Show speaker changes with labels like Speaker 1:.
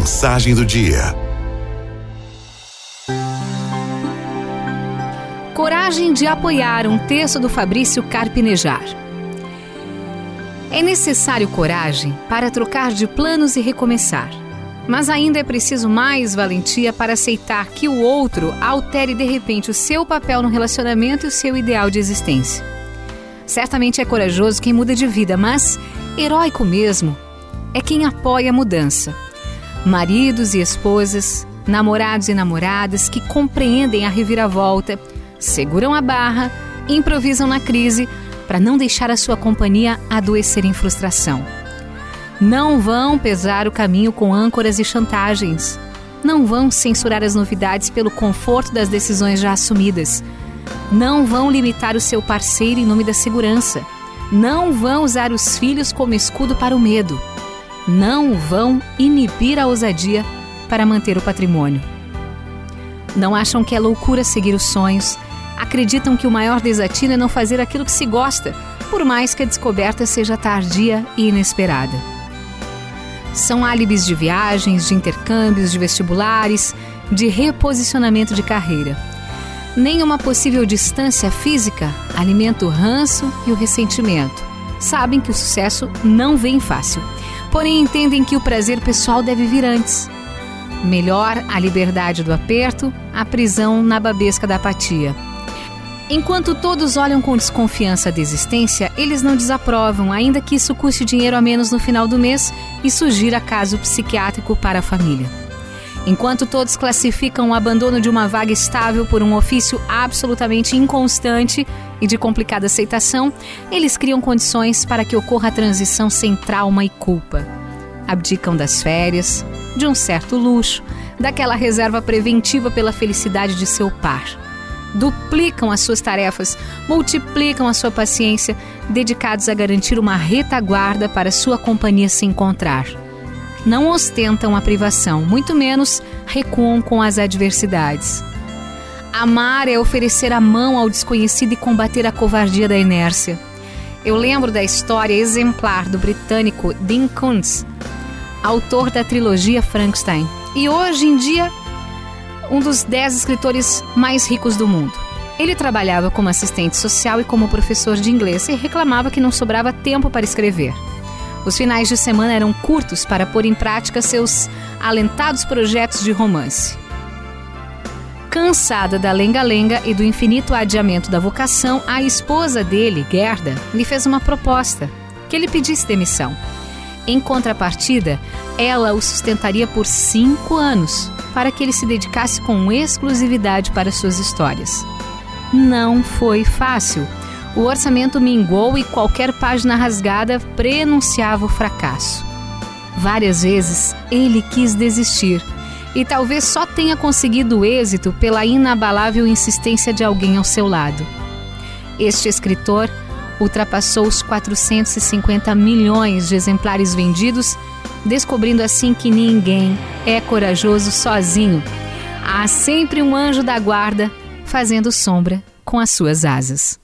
Speaker 1: Mensagem do dia.
Speaker 2: Coragem de apoiar um texto do Fabrício Carpinejar. É necessário coragem para trocar de planos e recomeçar. Mas ainda é preciso mais valentia para aceitar que o outro altere de repente o seu papel no relacionamento e o seu ideal de existência. Certamente é corajoso quem muda de vida, mas heróico mesmo é quem apoia a mudança. Maridos e esposas, namorados e namoradas que compreendem a reviravolta, seguram a barra, improvisam na crise para não deixar a sua companhia adoecer em frustração. Não vão pesar o caminho com âncoras e chantagens. Não vão censurar as novidades pelo conforto das decisões já assumidas. Não vão limitar o seu parceiro em nome da segurança. Não vão usar os filhos como escudo para o medo. Não vão inibir a ousadia para manter o patrimônio. Não acham que é loucura seguir os sonhos. Acreditam que o maior desatino é não fazer aquilo que se gosta, por mais que a descoberta seja tardia e inesperada. São álibis de viagens, de intercâmbios, de vestibulares, de reposicionamento de carreira. Nenhuma possível distância física alimenta o ranço e o ressentimento. Sabem que o sucesso não vem fácil, porém entendem que o prazer pessoal deve vir antes. Melhor a liberdade do aperto, a prisão na babesca da apatia. Enquanto todos olham com desconfiança a desistência, eles não desaprovam, ainda que isso custe dinheiro a menos no final do mês e sugira caso psiquiátrico para a família. Enquanto todos classificam o abandono de uma vaga estável por um ofício absolutamente inconstante e de complicada aceitação, eles criam condições para que ocorra a transição sem trauma e culpa. Abdicam das férias, de um certo luxo, daquela reserva preventiva pela felicidade de seu par duplicam as suas tarefas, multiplicam a sua paciência, dedicados a garantir uma retaguarda para sua companhia se encontrar. Não ostentam a privação, muito menos recuam com as adversidades. Amar é oferecer a mão ao desconhecido e combater a covardia da inércia. Eu lembro da história exemplar do britânico Dean Koontz, autor da trilogia Frankenstein. E hoje em dia um dos dez escritores mais ricos do mundo. Ele trabalhava como assistente social e como professor de inglês e reclamava que não sobrava tempo para escrever. Os finais de semana eram curtos para pôr em prática seus alentados projetos de romance. Cansada da lenga-lenga e do infinito adiamento da vocação, a esposa dele, Gerda, lhe fez uma proposta: que ele pedisse demissão. Em contrapartida, ela o sustentaria por cinco anos, para que ele se dedicasse com exclusividade para suas histórias. Não foi fácil. O orçamento mingou e qualquer página rasgada prenunciava o fracasso. Várias vezes ele quis desistir e talvez só tenha conseguido êxito pela inabalável insistência de alguém ao seu lado. Este escritor ultrapassou os 450 milhões de exemplares vendidos descobrindo assim que ninguém é corajoso sozinho. Há sempre um anjo da guarda fazendo sombra com as suas asas.